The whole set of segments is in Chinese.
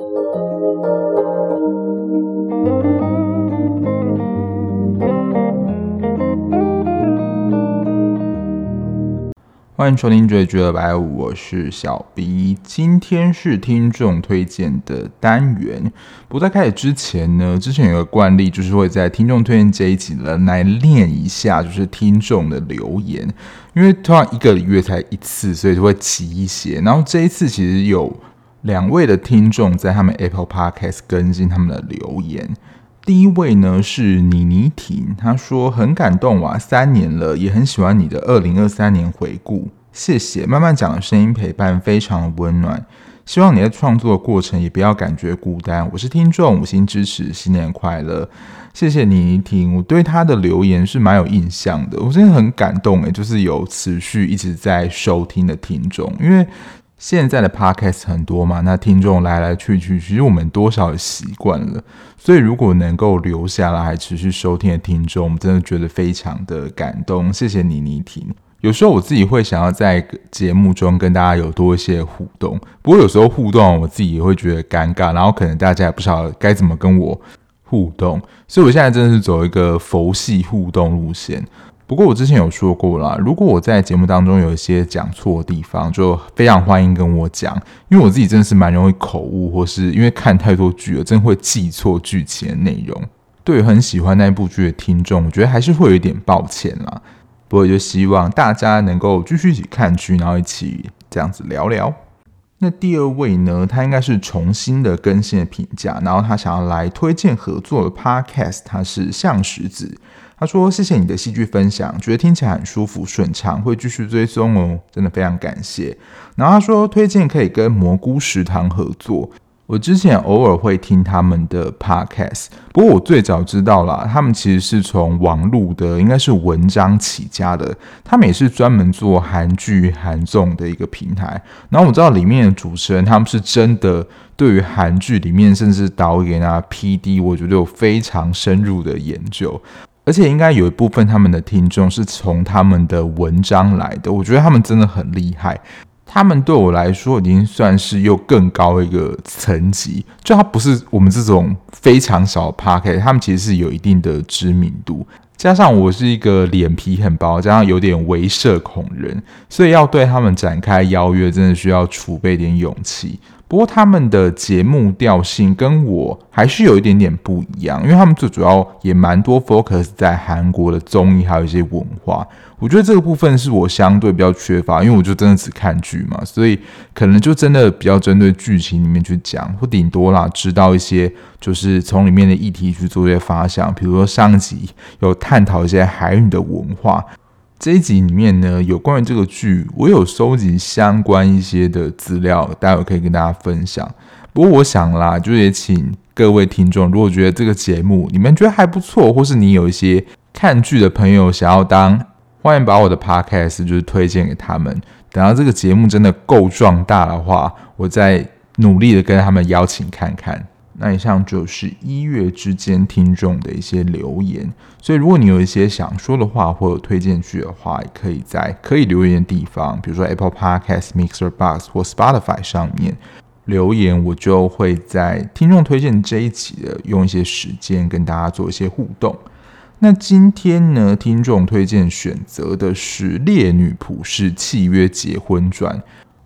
欢迎收听追剧二百五，我是小 B。今天是听众推荐的单元。不在开始之前呢，之前有个惯例，就是会在听众推荐这一集呢来练一下，就是听众的留言。因为通常一个月才一次，所以就会急一些。然后这一次其实有两位的听众在他们 Apple Podcast 更新他们的留言。第一位呢是妮妮婷，她说很感动啊，三年了，也很喜欢你的二零二三年回顾，谢谢。慢慢讲的声音陪伴非常温暖，希望你在创作的过程也不要感觉孤单。我是听众，五星支持，新年快乐，谢谢妮妮婷。我对她的留言是蛮有印象的，我真的很感动诶，就是有持续一直在收听的听众，因为。现在的 podcast 很多嘛，那听众来来去去，其实我们多少习惯了。所以如果能够留下来持续收听的听众，我们真的觉得非常的感动。谢谢你，妮听。有时候我自己会想要在节目中跟大家有多一些互动，不过有时候互动我自己也会觉得尴尬，然后可能大家也不晓得该怎么跟我互动，所以我现在真的是走一个佛系互动路线。不过我之前有说过啦，如果我在节目当中有一些讲错的地方，就非常欢迎跟我讲，因为我自己真的是蛮容易口误，或是因为看太多剧了，真的会记错剧情的内容。对于很喜欢那部剧的听众，我觉得还是会有一点抱歉啦。不过就希望大家能够继续一起看剧，然后一起这样子聊聊。那第二位呢，他应该是重新的更新的评价，然后他想要来推荐合作的 Podcast，他是向石子。他说：“谢谢你的戏剧分享，觉得听起来很舒服顺畅，会继续追踪哦，真的非常感谢。”然后他说：“推荐可以跟蘑菇食堂合作。”我之前偶尔会听他们的 podcast，不过我最早知道啦，他们其实是从网络的应该是文章起家的，他们也是专门做韩剧、韩综的一个平台。然后我知道里面的主持人，他们是真的对于韩剧里面甚至导演啊、PD，我觉得有非常深入的研究。而且应该有一部分他们的听众是从他们的文章来的，我觉得他们真的很厉害。他们对我来说已经算是又更高一个层级，就他不是我们这种非常小的 podcast，他们其实是有一定的知名度。加上我是一个脸皮很薄，加上有点微社恐人，所以要对他们展开邀约，真的需要储备点勇气。不过他们的节目调性跟我还是有一点点不一样，因为他们最主要也蛮多 focus 在韩国的综艺，还有一些文化。我觉得这个部分是我相对比较缺乏，因为我就真的只看剧嘛，所以可能就真的比较针对剧情里面去讲，或顶多啦知道一些就是从里面的议题去做一些发想，比如说上集有探讨一些韩语的文化。这一集里面呢，有关于这个剧，我有收集相关一些的资料，待会可以跟大家分享。不过我想啦，就也请各位听众，如果觉得这个节目你们觉得还不错，或是你有一些看剧的朋友想要当，欢迎把我的 podcast 就是推荐给他们。等到这个节目真的够壮大的话，我再努力的跟他们邀请看看。那以上就是一月之间听众的一些留言，所以如果你有一些想说的话或者推荐剧的话，也可以在可以留言的地方，比如说 Apple Podcast、Mixer Box 或 Spotify 上面留言，我就会在听众推荐这一期的用一些时间跟大家做一些互动。那今天呢，听众推荐选择的是《烈女仆氏契约结婚传》，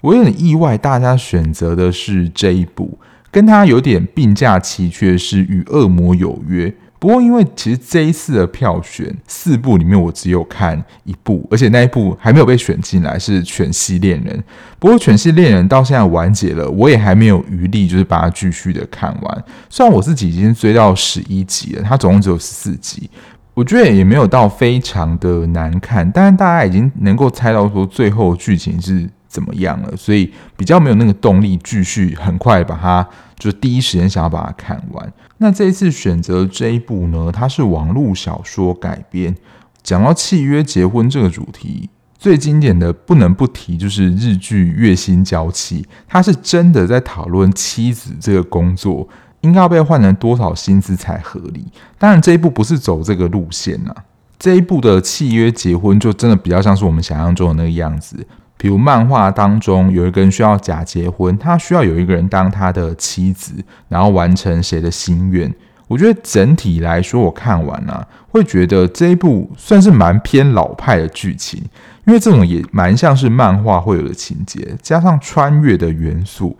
我有点意外，大家选择的是这一部。跟他有点并驾齐驱是《与恶魔有约》，不过因为其实这一次的票选四部里面，我只有看一部，而且那一部还没有被选进来，是《犬系恋人》。不过《犬系恋人》到现在完结了，我也还没有余力，就是把它继续的看完。虽然我自己已经追到十一集了，它总共只有十四集，我觉得也没有到非常的难看，但是大家已经能够猜到说最后剧情是怎么样了，所以比较没有那个动力继续很快把它。就第一时间想要把它看完。那这一次选择这一部呢，它是网络小说改编。讲到契约结婚这个主题，最经典的不能不提就是日剧《月薪娇妻》，它是真的在讨论妻子这个工作应该要被换成多少薪资才合理。当然这一部不是走这个路线呐，这一部的契约结婚就真的比较像是我们想象中的那个样子。比如漫画当中有一个人需要假结婚，他需要有一个人当他的妻子，然后完成谁的心愿。我觉得整体来说，我看完啊，会觉得这一部算是蛮偏老派的剧情，因为这种也蛮像是漫画会有的情节，加上穿越的元素。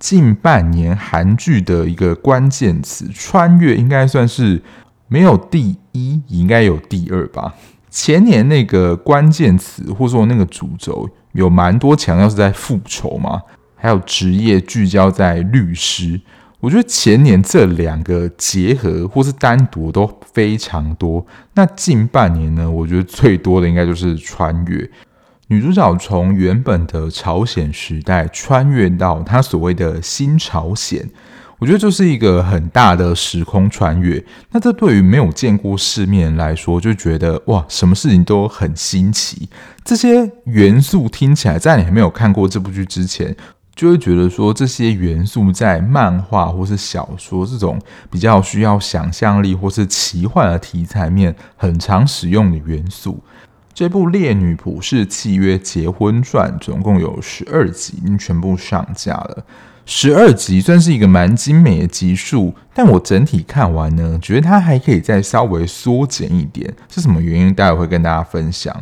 近半年韩剧的一个关键词“穿越”应该算是没有第一，应该有第二吧。前年那个关键词或者说那个主轴有蛮多强调是在复仇嘛，还有职业聚焦在律师。我觉得前年这两个结合或是单独都非常多。那近半年呢，我觉得最多的应该就是穿越。女主角从原本的朝鲜时代穿越到她所谓的新朝鲜，我觉得就是一个很大的时空穿越。那这对于没有见过世面来说，就觉得哇，什么事情都很新奇。这些元素听起来，在你还没有看过这部剧之前，就会觉得说这些元素在漫画或是小说这种比较需要想象力或是奇幻的题材面很常使用的元素。这部《烈女朴氏契约结婚传》总共有十二集，已经全部上架了。十二集算是一个蛮精美的集数，但我整体看完呢，觉得它还可以再稍微缩减一点。是什么原因？待会会跟大家分享。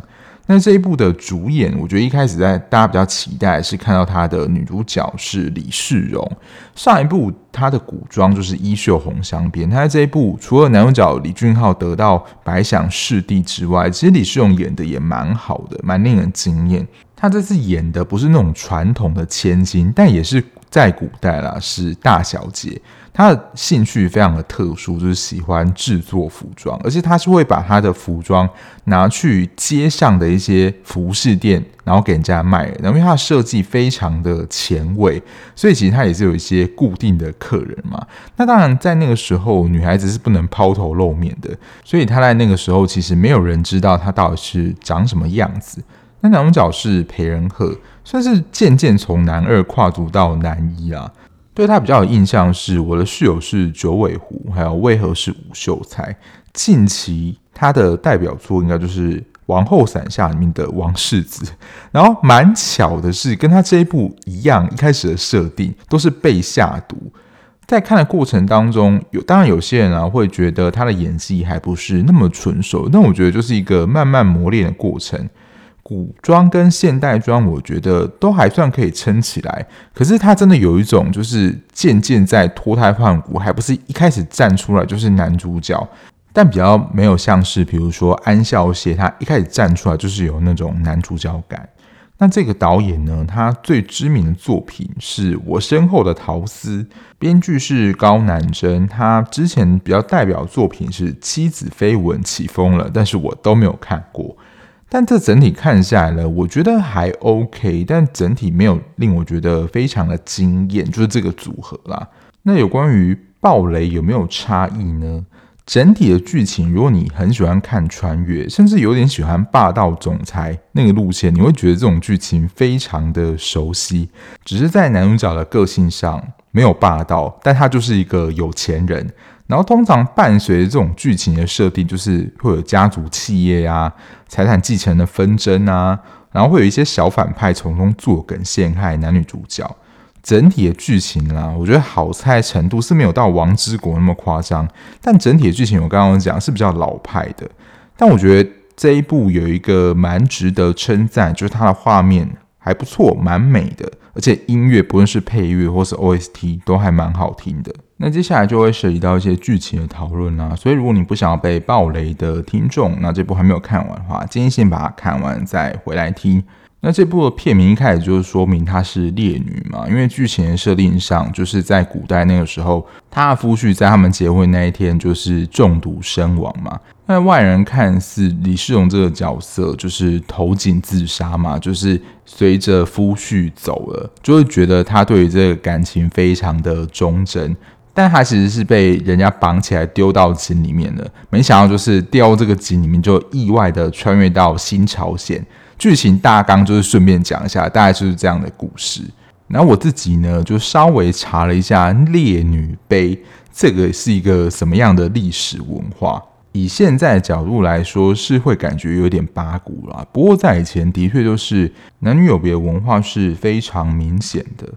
那这一部的主演，我觉得一开始在大家比较期待是看到她的女主角是李世荣。上一部她的古装就是《衣袖红镶边》，她在这一部除了男主角李俊昊得到白想视帝之外，其实李世荣演的也蛮好的，蛮令人惊艳。她这次演的不是那种传统的千金，但也是在古代啦，是大小姐。她的兴趣非常的特殊，就是喜欢制作服装，而且她是会把她的服装拿去街上的一些服饰店，然后给人家卖。然后因为她的设计非常的前卫，所以其实她也是有一些固定的客人嘛。那当然在那个时候，女孩子是不能抛头露面的，所以她在那个时候其实没有人知道她到底是长什么样子。那男主角是裴仁赫，算是渐渐从男二跨足到男一啊。对他比较有印象是我的室友是九尾狐，还有为何是吴秀才。近期他的代表作应该就是《王后伞下》里面的王世子。然后蛮巧的是，跟他这一部一样，一开始的设定都是被下毒。在看的过程当中，有当然有些人啊会觉得他的演技还不是那么纯熟，但我觉得就是一个慢慢磨练的过程。古装跟现代装，我觉得都还算可以撑起来。可是他真的有一种，就是渐渐在脱胎换骨，还不是一开始站出来就是男主角，但比较没有像是，比如说安孝燮，他一开始站出来就是有那种男主角感。那这个导演呢，他最知名的作品是我身后的桃丝，编剧是高南真，他之前比较代表作品是《妻子绯闻起风了》，但是我都没有看过。但这整体看下来呢，我觉得还 OK，但整体没有令我觉得非常的惊艳，就是这个组合啦。那有关于暴雷有没有差异呢？整体的剧情，如果你很喜欢看穿越，甚至有点喜欢霸道总裁那个路线，你会觉得这种剧情非常的熟悉。只是在男主角的个性上没有霸道，但他就是一个有钱人。然后通常伴随这种剧情的设定，就是会有家族企业呀、啊、财产继承的纷争啊，然后会有一些小反派从中作梗陷害男女主角。整体的剧情啦，我觉得好猜程度是没有到《王之国》那么夸张，但整体的剧情我刚刚讲是比较老派的。但我觉得这一部有一个蛮值得称赞，就是它的画面还不错，蛮美的，而且音乐不论是配乐或是 OST 都还蛮好听的。那接下来就会涉及到一些剧情的讨论啊，所以如果你不想要被暴雷的听众，那这部还没有看完的话，建议先把它看完再回来听。那这部的片名一开始就是说明她是烈女嘛，因为剧情的设定上就是在古代那个时候，她的夫婿在他们结婚那一天就是中毒身亡嘛。那外人看似李世荣这个角色就是投井自杀嘛，就是随着夫婿走了，就会觉得他对于这个感情非常的忠贞。但他其实是被人家绑起来丢到井里面的，没想到就是掉这个井里面，就意外的穿越到新朝鲜。剧情大纲就是顺便讲一下，大概就是这样的故事。然后我自己呢，就稍微查了一下《烈女碑》这个是一个什么样的历史文化。以现在的角度来说，是会感觉有点八股啦。不过在以前，的确就是男女有别文化是非常明显的。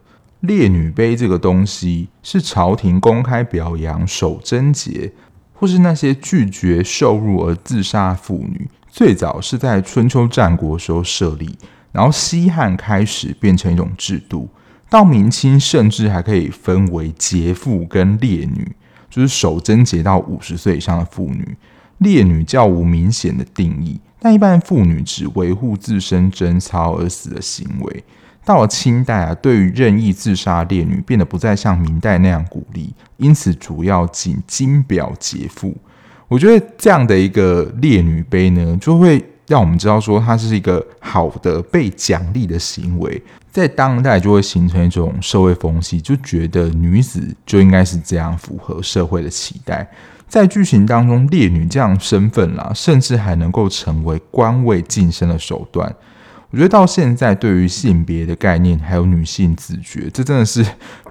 烈女碑这个东西，是朝廷公开表扬守贞节，或是那些拒绝受辱而自杀妇女。最早是在春秋战国时候设立，然后西汉开始变成一种制度，到明清甚至还可以分为节妇跟烈女。就是守贞节到五十岁以上的妇女，烈女较无明显的定义，但一般妇女指维护自身贞操而死的行为。到了清代啊，对于任意自杀烈女变得不再像明代那样鼓励，因此主要仅金表劫富。我觉得这样的一个烈女碑呢，就会让我们知道说，它是一个好的被奖励的行为。在当代就会形成一种社会风气，就觉得女子就应该是这样符合社会的期待。在剧情当中，烈女这样身份啦，甚至还能够成为官位晋升的手段。我觉得到现在，对于性别的概念还有女性自觉，这真的是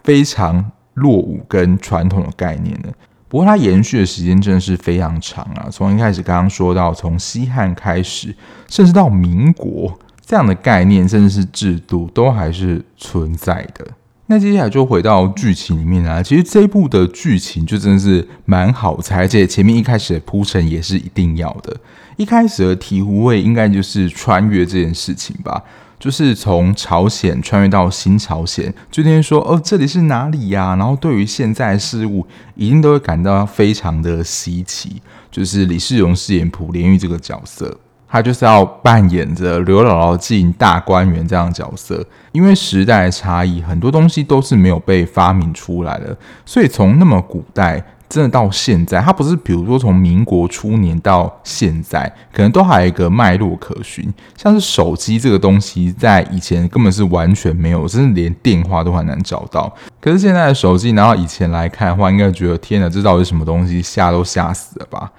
非常落伍跟传统的概念了。不过它延续的时间真的是非常长啊，从一开始刚刚说到从西汉开始，甚至到民国。这样的概念甚至是制度都还是存在的。那接下来就回到剧情里面啊，其实这一部的剧情就真的是蛮好猜，而且前面一开始的铺陈也是一定要的。一开始的醍醐味应该就是穿越这件事情吧，就是从朝鲜穿越到新朝鲜，就那边说哦，这里是哪里呀？然后对于现在的事物一定都会感到非常的稀奇。就是李世荣饰演朴莲玉这个角色。他就是要扮演着刘姥姥进大观园这样的角色，因为时代的差异，很多东西都是没有被发明出来的，所以从那么古代真的到现在，它不是比如说从民国初年到现在，可能都还有一个脉络可循。像是手机这个东西，在以前根本是完全没有，甚至连电话都很难找到。可是现在的手机，拿到以前来看的话，应该觉得天哪，这到底是什么东西？吓都吓死了吧？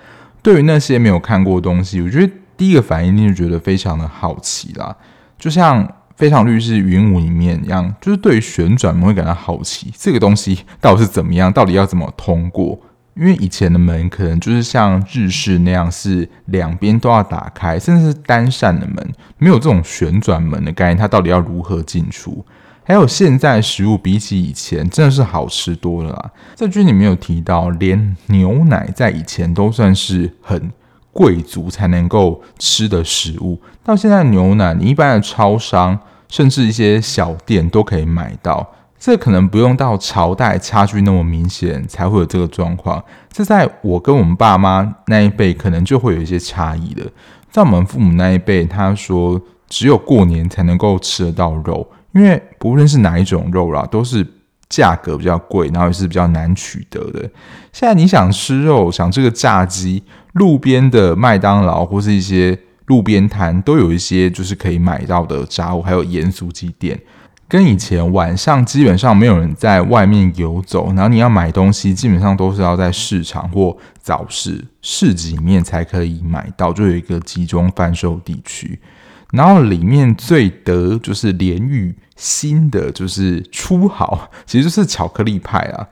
对于那些没有看过的东西，我觉得。第一个反应，你就觉得非常的好奇啦，就像《非常律师云五》里面一样，就是对于旋转门会感到好奇，这个东西到底是怎么样，到底要怎么通过？因为以前的门可能就是像日式那样，是两边都要打开，甚至是单扇的门，没有这种旋转门的概念，它到底要如何进出？还有现在食物比起以前真的是好吃多了啦，在剧里面有提到，连牛奶在以前都算是很。贵族才能够吃的食物，到现在牛奶，你一般的超商甚至一些小店都可以买到。这可能不用到朝代差距那么明显才会有这个状况。这在我跟我们爸妈那一辈，可能就会有一些差异的。在我们父母那一辈，他说只有过年才能够吃得到肉，因为不论是哪一种肉啦，都是价格比较贵，然后也是比较难取得的。现在你想吃肉，想这个炸鸡。路边的麦当劳或是一些路边摊都有一些就是可以买到的炸物，还有盐酥鸡店。跟以前晚上基本上没有人在外面游走，然后你要买东西，基本上都是要在市场或早市市集里面才可以买到，就有一个集中贩售地区。然后里面最得就是连玉心的，就是初好，其实就是巧克力派啊。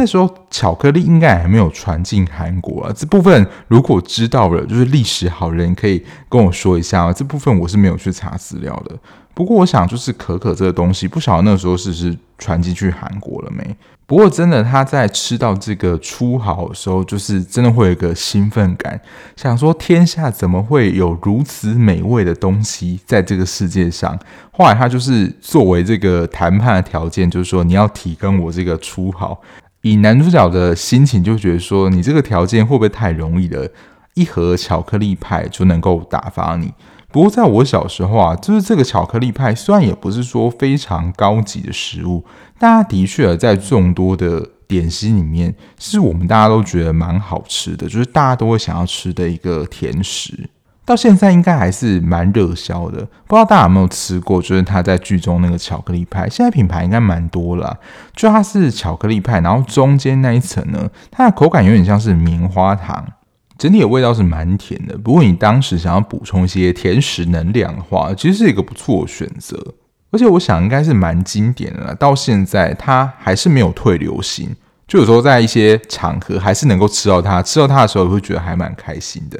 那时候巧克力应该还没有传进韩国啊，这部分如果知道了，就是历史好人可以跟我说一下啊。这部分我是没有去查资料的。不过我想，就是可可这个东西，不晓得那时候是不是传进去韩国了没？不过真的，他在吃到这个初好的时候，就是真的会有一个兴奋感，想说天下怎么会有如此美味的东西在这个世界上？后来他就是作为这个谈判的条件，就是说你要提供我这个初好。以男主角的心情，就觉得说，你这个条件会不会太容易了？一盒巧克力派就能够打发你。不过在我小时候啊，就是这个巧克力派，虽然也不是说非常高级的食物，但它的确在众多的点心里面，是我们大家都觉得蛮好吃的，就是大家都会想要吃的一个甜食。到现在应该还是蛮热销的，不知道大家有没有吃过？就是他在剧中那个巧克力派，现在品牌应该蛮多了。就它是巧克力派，然后中间那一层呢，它的口感有点像是棉花糖，整体的味道是蛮甜的。不过你当时想要补充一些甜食能量的话，其实是一个不错的选择。而且我想应该是蛮经典的了，到现在它还是没有退流行。就有时候在一些场合还是能够吃到它，吃到它的时候也会觉得还蛮开心的。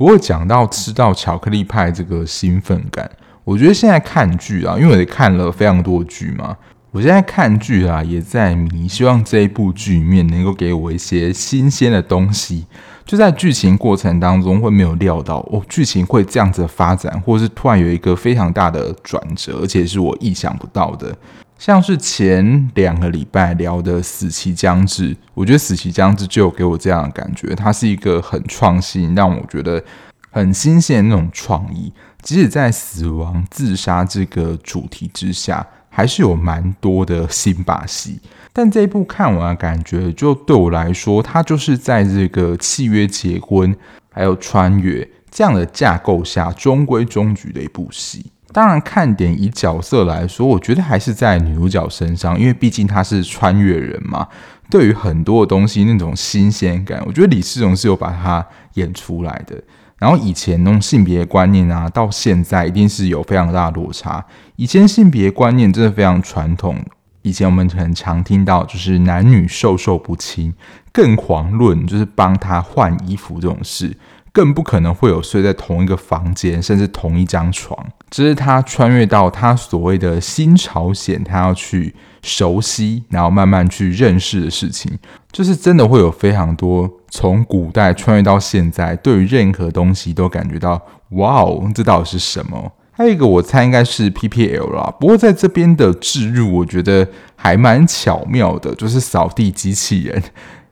不过讲到吃到巧克力派这个兴奋感，我觉得现在看剧啊，因为我也看了非常多剧嘛，我现在看剧啊也在迷，希望这一部剧里面能够给我一些新鲜的东西。就在剧情过程当中，会没有料到哦，剧情会这样子发展，或是突然有一个非常大的转折，而且是我意想不到的。像是前两个礼拜聊的《死期将至》，我觉得《死期将至》就有给我这样的感觉，它是一个很创新，让我觉得很新鲜的那种创意。即使在死亡、自杀这个主题之下，还是有蛮多的新把戏。但这一部看完感觉，就对我来说，它就是在这个契约、结婚还有穿越这样的架构下，中规中矩的一部戏。当然，看点以角色来说，我觉得还是在女主角身上，因为毕竟她是穿越人嘛。对于很多的东西那种新鲜感，我觉得李世荣是有把它演出来的。然后以前那种性别观念啊，到现在一定是有非常大的落差。以前性别观念真的非常传统，以前我们很常听到就是男女授受不亲，更遑论就是帮他换衣服这种事。更不可能会有睡在同一个房间，甚至同一张床。这是他穿越到他所谓的新朝鲜，他要去熟悉，然后慢慢去认识的事情，就是真的会有非常多从古代穿越到现在，对于任何东西都感觉到哇哦，这到底是什么？还有一个我猜应该是 PPL 啦，不过在这边的置入，我觉得还蛮巧妙的，就是扫地机器人。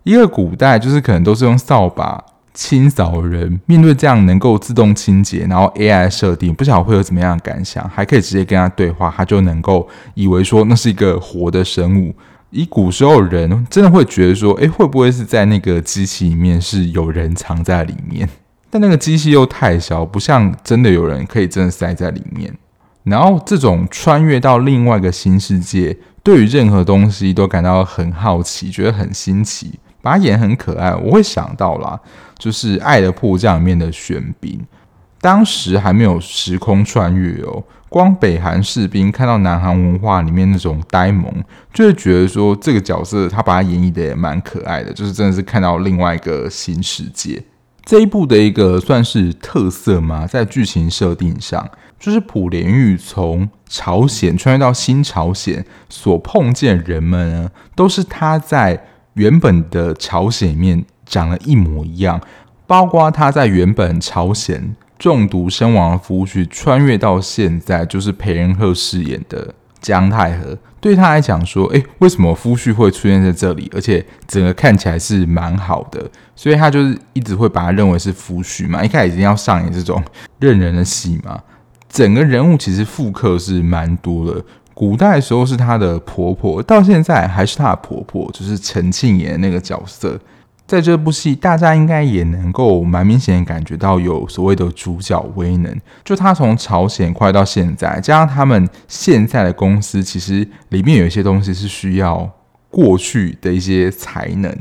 一个古代就是可能都是用扫把。清扫人面对这样能够自动清洁，然后 AI 设定，不晓得会有怎么样的感想，还可以直接跟他对话，他就能够以为说那是一个活的生物。以古时候人真的会觉得说，诶，会不会是在那个机器里面是有人藏在里面？但那个机器又太小，不像真的有人可以真的塞在里面。然后这种穿越到另外一个新世界，对于任何东西都感到很好奇，觉得很新奇。把他演很可爱，我会想到啦，就是《爱的迫降》里面的玄彬，当时还没有时空穿越哦，光北韩士兵看到南韩文化里面那种呆萌，就会觉得说这个角色他把他演绎的也蛮可爱的，就是真的是看到另外一个新世界。这一部的一个算是特色吗，在剧情设定上，就是朴莲玉从朝鲜穿越到新朝鲜所碰见的人们呢，都是他在。原本的朝鲜里面长得一模一样，包括他在原本朝鲜中毒身亡的夫婿，穿越到现在就是裴仁赫饰演的姜太和。对他来讲说，诶，为什么夫婿会出现在这里？而且整个看起来是蛮好的，所以他就是一直会把他认为是夫婿嘛。一开始已经要上演这种认人的戏嘛，整个人物其实复刻是蛮多的。古代的时候是她的婆婆，到现在还是她的婆婆，就是陈庆妍那个角色。在这部戏，大家应该也能够蛮明显感觉到有所谓的主角威能。就他从朝鲜快到现在，加上他们现在的公司，其实里面有一些东西是需要过去的一些才能。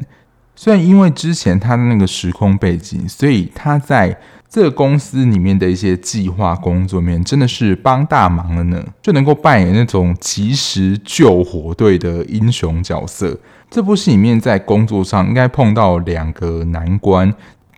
虽然因为之前他的那个时空背景，所以他在。这个公司里面的一些计划工作面真的是帮大忙了呢，就能够扮演那种及时救火队的英雄角色。这部戏里面在工作上应该碰到两个难关，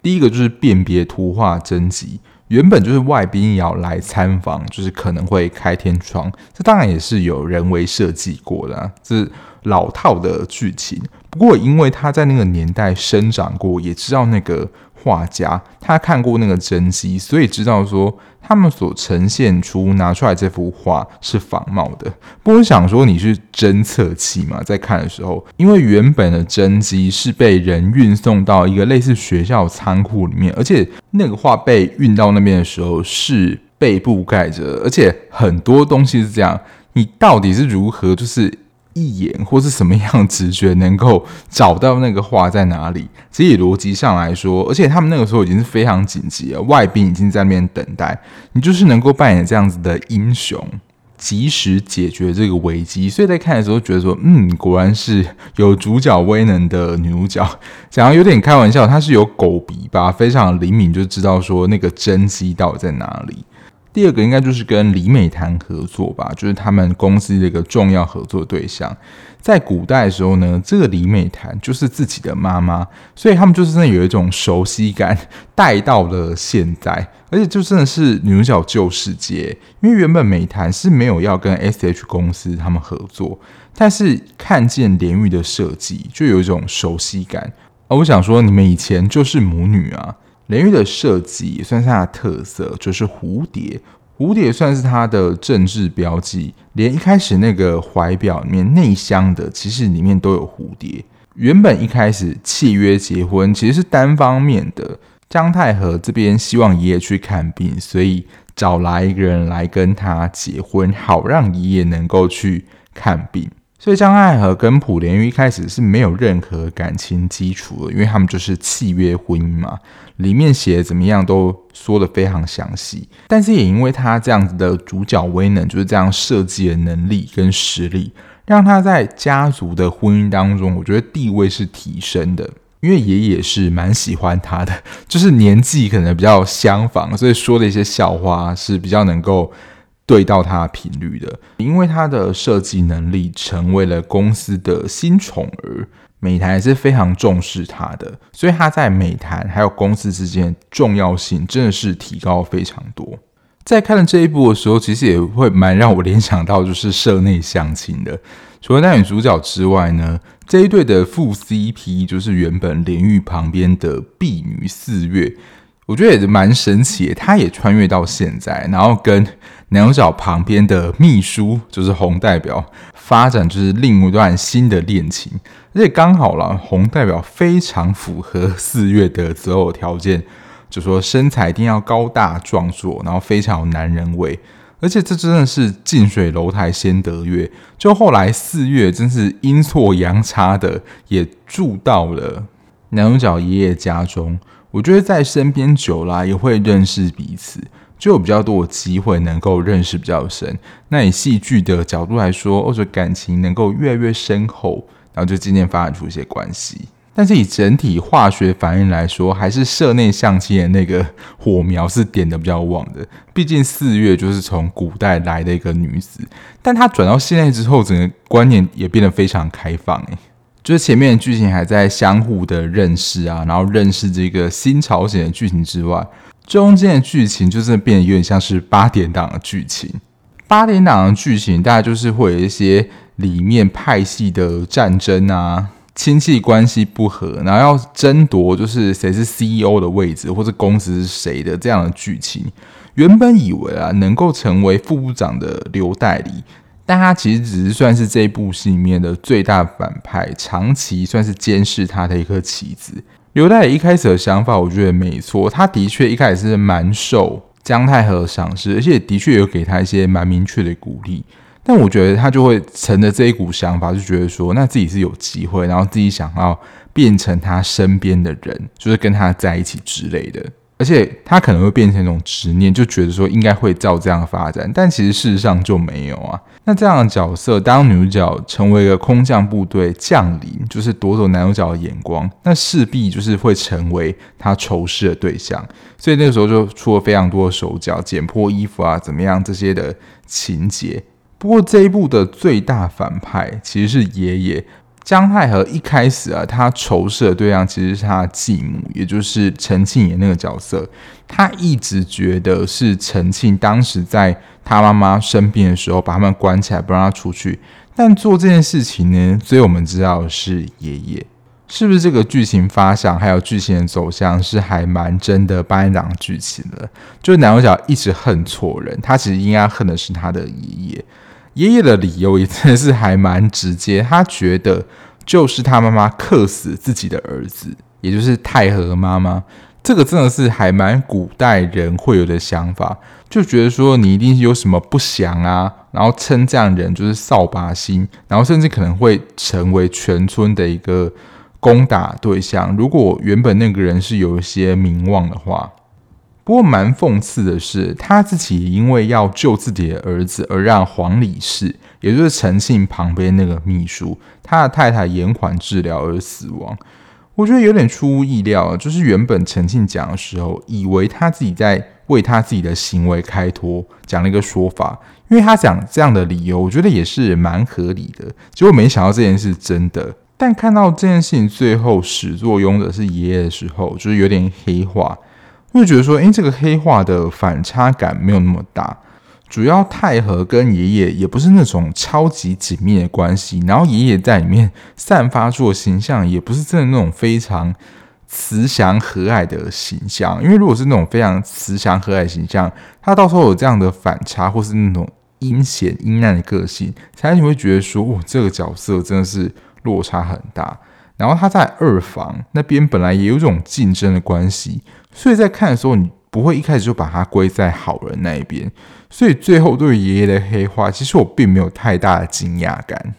第一个就是辨别图画征集，原本就是外宾要来参访，就是可能会开天窗，这当然也是有人为设计过的啊，这是老套的剧情。不过因为他在那个年代生长过，也知道那个。画家他看过那个真迹，所以知道说他们所呈现出拿出来这幅画是仿冒的。不过想说你是侦测器嘛，在看的时候，因为原本的真迹是被人运送到一个类似学校仓库里面，而且那个画被运到那边的时候是被布盖着，而且很多东西是这样，你到底是如何就是？一眼或是什么样直觉能够找到那个画在哪里？其实以逻辑上来说，而且他们那个时候已经是非常紧急了，外宾已经在那边等待，你就是能够扮演这样子的英雄，及时解决这个危机。所以在看的时候觉得说，嗯，果然是有主角威能的女主角。想要有点开玩笑，她是有狗鼻吧，非常灵敏，就知道说那个真机到底在哪里。第二个应该就是跟李美谈合作吧，就是他们公司的一个重要合作对象。在古代的时候呢，这个李美谈就是自己的妈妈，所以他们就是真的有一种熟悉感带到了现在，而且就真的是女主角救世界。因为原本美谈是没有要跟 SH 公司他们合作，但是看见莲玉的设计，就有一种熟悉感。而我想说，你们以前就是母女啊。莲玉的设计也算是它的特色，就是蝴蝶。蝴蝶算是它的政治标记，连一开始那个怀表里面内镶的，其实里面都有蝴蝶。原本一开始契约结婚其实是单方面的，姜太和这边希望爷爷去看病，所以找来一个人来跟他结婚，好让爷爷能够去看病。所以张爱和跟朴莲玉一开始是没有任何感情基础的，因为他们就是契约婚姻嘛，里面写怎么样都说得非常详细。但是也因为他这样子的主角威能，就是这样设计的能力跟实力，让他在家族的婚姻当中，我觉得地位是提升的。因为爷爷是蛮喜欢他的，就是年纪可能比较相仿，所以说的一些笑话是比较能够。对到他频率的，因为他的设计能力成为了公司的新宠儿，美谈是非常重视他的，所以他在美谈还有公司之间重要性真的是提高非常多。在看了这一部的时候，其实也会蛮让我联想到就是社内相亲的，除了男女主角之外呢，这一对的副 CP 就是原本莲玉旁边的婢女四月。我觉得也是蛮神奇，他也穿越到现在，然后跟男主角旁边的秘书就是红代表发展就是另一段新的恋情，而且刚好了，红代表非常符合四月的择偶条件，就说身材一定要高大壮硕，然后非常有男人味，而且这真的是近水楼台先得月，就后来四月真是阴错阳差的也住到了男主角爷爷家中。我觉得在身边久了，也会认识彼此，就有比较多的机会能够认识比较深。那以戏剧的角度来说，或者感情能够越来越深厚，然后就渐渐发展出一些关系。但是以整体化学反应来说，还是社内相亲的那个火苗是点的比较旺的。毕竟四月就是从古代来的一个女子，但她转到现在之后，整个观念也变得非常开放，诶。就是前面的剧情还在相互的认识啊，然后认识这个新朝鲜的剧情之外，中间的剧情就是变得有点像是八点档的剧情。八点档的剧情大概就是会有一些里面派系的战争啊，亲戚关系不和，然后要争夺就是谁是 CEO 的位置，或者公司是谁的这样的剧情。原本以为啊，能够成为副部长的刘代理。但他其实只是算是这部戏里面的最大反派，长期算是监视他的一颗棋子。刘大爷一开始的想法，我觉得没错，他的确一开始是蛮受姜太和赏识，而且的确有给他一些蛮明确的鼓励。但我觉得他就会乘着这一股想法，就觉得说，那自己是有机会，然后自己想要变成他身边的人，就是跟他在一起之类的。而且他可能会变成一种执念，就觉得说应该会照这样发展，但其实事实上就没有啊。那这样的角色，当女主角成为一个空降部队将领，就是夺走男主角的眼光，那势必就是会成为他仇视的对象。所以那个时候就出了非常多的手脚，剪破衣服啊，怎么样这些的情节。不过这一部的最大反派其实是爷爷。江太和一开始啊，他仇视的对象其实是他的继母，也就是陈庆妍那个角色。他一直觉得是陈庆当时在他妈妈生病的时候把他们关起来，不让他出去。但做这件事情呢，所以我们知道是爷爷，是不是这个剧情发想还有剧情的走向是还蛮真的八点档剧情的？就是男主角一直恨错人，他其实应该恨的是他的爷爷。爷爷的理由也真的是还蛮直接，他觉得就是他妈妈克死自己的儿子，也就是太和妈妈。这个真的是还蛮古代人会有的想法，就觉得说你一定有什么不祥啊，然后称这样人就是扫把星，然后甚至可能会成为全村的一个攻打对象。如果原本那个人是有一些名望的话。不过蛮讽刺的是，他自己因为要救自己的儿子，而让黄理事，也就是陈庆旁边那个秘书，他的太太延缓治疗而死亡。我觉得有点出乎意料，就是原本陈庆讲的时候，以为他自己在为他自己的行为开脱，讲了一个说法。因为他讲这样的理由，我觉得也是蛮合理的。结果没想到这件事真的，但看到这件事情最后始作俑者是爷爷的时候，就是有点黑化，会觉得说，诶，这个黑化的反差感没有那么大。主要太和跟爷爷也不是那种超级紧密的关系，然后爷爷在里面散发出的形象也不是真的那种非常慈祥和蔼的形象。因为如果是那种非常慈祥和蔼的形象，他到时候有这样的反差，或是那种阴险阴暗的个性，才你会觉得说，哦，这个角色真的是落差很大。然后他在二房那边本来也有一种竞争的关系，所以在看的时候你。不会一开始就把它归在好人那一边，所以最后对爷爷的黑化，其实我并没有太大的惊讶感。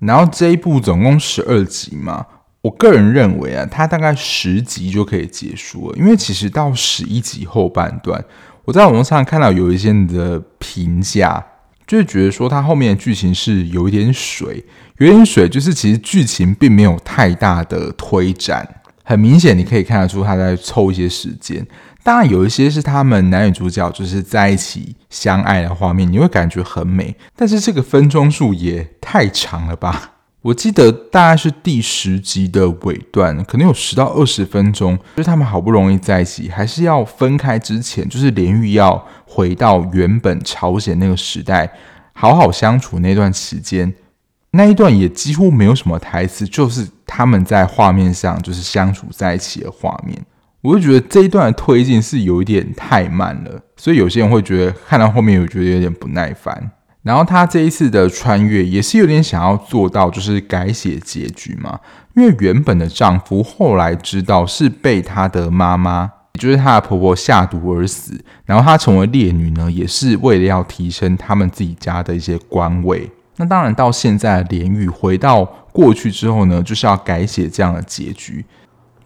然后这一部总共十二集嘛，我个人认为啊，它大概十集就可以结束了，因为其实到十一集后半段，我在网络上看到有一些人的评价，就是觉得说它后面的剧情是有一点水，有点水，就是其实剧情并没有太大的推展，很明显你可以看得出他在凑一些时间。当然有一些是他们男女主角就是在一起相爱的画面，你会感觉很美。但是这个分钟数也太长了吧？我记得大概是第十集的尾段，可能有十到二十分钟，就是他们好不容易在一起，还是要分开之前，就是连玉要回到原本朝鲜那个时代，好好相处那段时间，那一段也几乎没有什么台词，就是他们在画面上就是相处在一起的画面。我就觉得这一段的推进是有一点太慢了，所以有些人会觉得看到后面，我觉得有点不耐烦。然后他这一次的穿越也是有点想要做到，就是改写结局嘛。因为原本的丈夫后来知道是被他的妈妈，也就是他的婆婆下毒而死，然后她成为烈女呢，也是为了要提升他们自己家的一些官位。那当然到现在连玉回到过去之后呢，就是要改写这样的结局。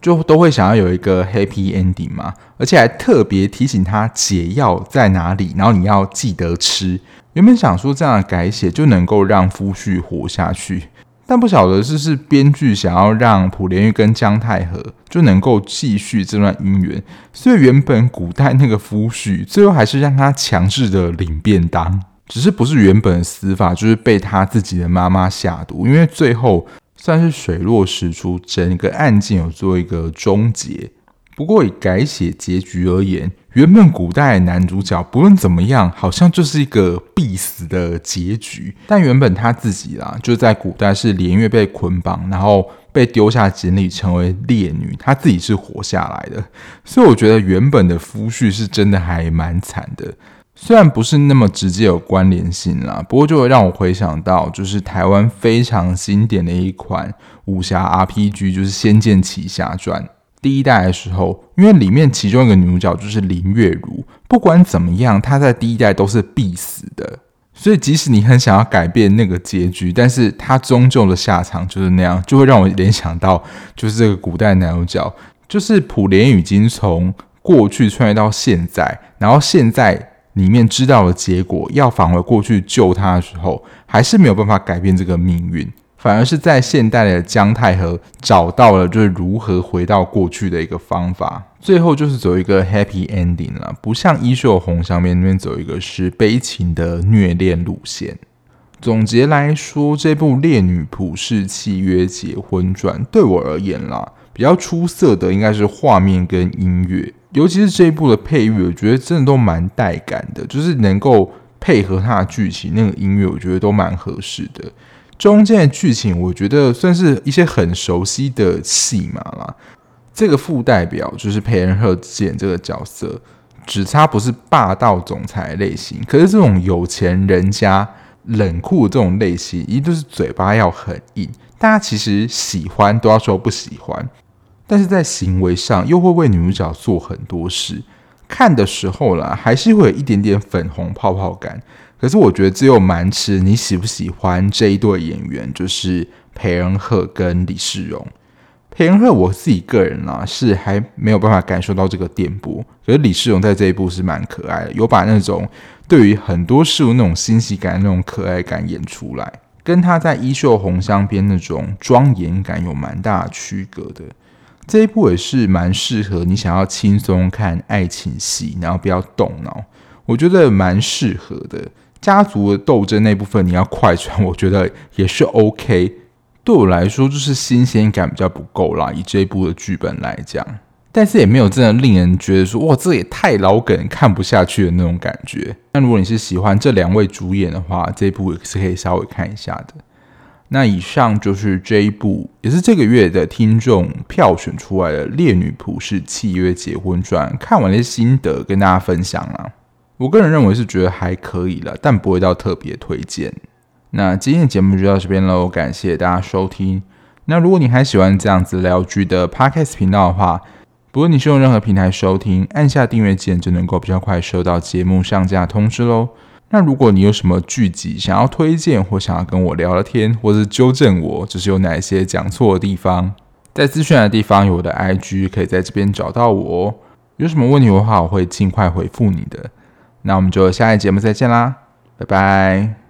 就都会想要有一个 happy ending 嘛，而且还特别提醒他解药在哪里，然后你要记得吃。原本想说这样的改写就能够让夫婿活下去，但不晓得是是编剧想要让朴莲玉跟姜太和就能够继续这段姻缘，所以原本古代那个夫婿最后还是让他强制的领便当，只是不是原本的死法，就是被他自己的妈妈下毒，因为最后。算是水落石出，整个案件有做一个终结。不过以改写结局而言，原本古代男主角不论怎么样，好像就是一个必死的结局。但原本他自己啦，就在古代是连月被捆绑，然后被丢下井里成为烈女，他自己是活下来的。所以我觉得原本的夫婿是真的还蛮惨的。虽然不是那么直接有关联性啦，不过就会让我回想到，就是台湾非常经典的一款武侠 RPG，就是《仙剑奇侠传》第一代的时候，因为里面其中一个女主角就是林月如，不管怎么样，她在第一代都是必死的，所以即使你很想要改变那个结局，但是她终究的下场就是那样，就会让我联想到，就是这个古代男主角，就是普莲已经从过去穿越到现在，然后现在。里面知道了结果，要返回过去救他的时候，还是没有办法改变这个命运，反而是在现代的姜太和找到了就是如何回到过去的一个方法，最后就是走一个 happy ending 了，不像衣袖红香面那边走一个是悲情的虐恋路线。总结来说，这部《烈女朴氏契约结婚传》对我而言啦，比较出色的应该是画面跟音乐。尤其是这一部的配乐，我觉得真的都蛮带感的，就是能够配合它的剧情，那个音乐我觉得都蛮合适的。中间的剧情，我觉得算是一些很熟悉的戏码啦。这个副代表就是裴仁赫演这个角色，只差不是霸道总裁类型，可是这种有钱人家冷酷的这种类型，一定是嘴巴要很硬，大家其实喜欢都要说不喜欢。但是在行为上又会为女主角做很多事，看的时候啦，还是会有一点点粉红泡泡感。可是我觉得只有蛮吃你喜不喜欢这一对演员，就是裴仁赫跟李世荣。裴仁赫我自己个人啦是还没有办法感受到这个电波，可是李世荣在这一部是蛮可爱的，有把那种对于很多事物那种欣喜感、那种可爱感演出来，跟他在《衣袖红香边》那种庄严感有蛮大的区隔的。这一部也是蛮适合你想要轻松看爱情戏，然后不要动脑，我觉得蛮适合的。家族的斗争那部分你要快穿，我觉得也是 OK。对我来说，就是新鲜感比较不够啦。以这一部的剧本来讲，但是也没有真的令人觉得说哇，这也太老梗，看不下去的那种感觉。那如果你是喜欢这两位主演的话，这一部也是可以稍微看一下的。那以上就是这一部，也是这个月的听众票选出来的《烈女朴氏契约结婚传》，看完的心得跟大家分享啦。我个人认为是觉得还可以了，但不会到特别推荐。那今天的节目就到这边喽，感谢大家收听。那如果你还喜欢这样子聊剧的 Podcast 频道的话，不论你是用任何平台收听，按下订阅键就能够比较快收到节目上架通知喽。那如果你有什么剧集想要推荐，或想要跟我聊聊天，或是纠正我，就是有哪一些讲错的地方，在资讯的地方有我的 IG，可以在这边找到我。有什么问题的话，我会尽快回复你的。那我们就下一节目再见啦，拜拜。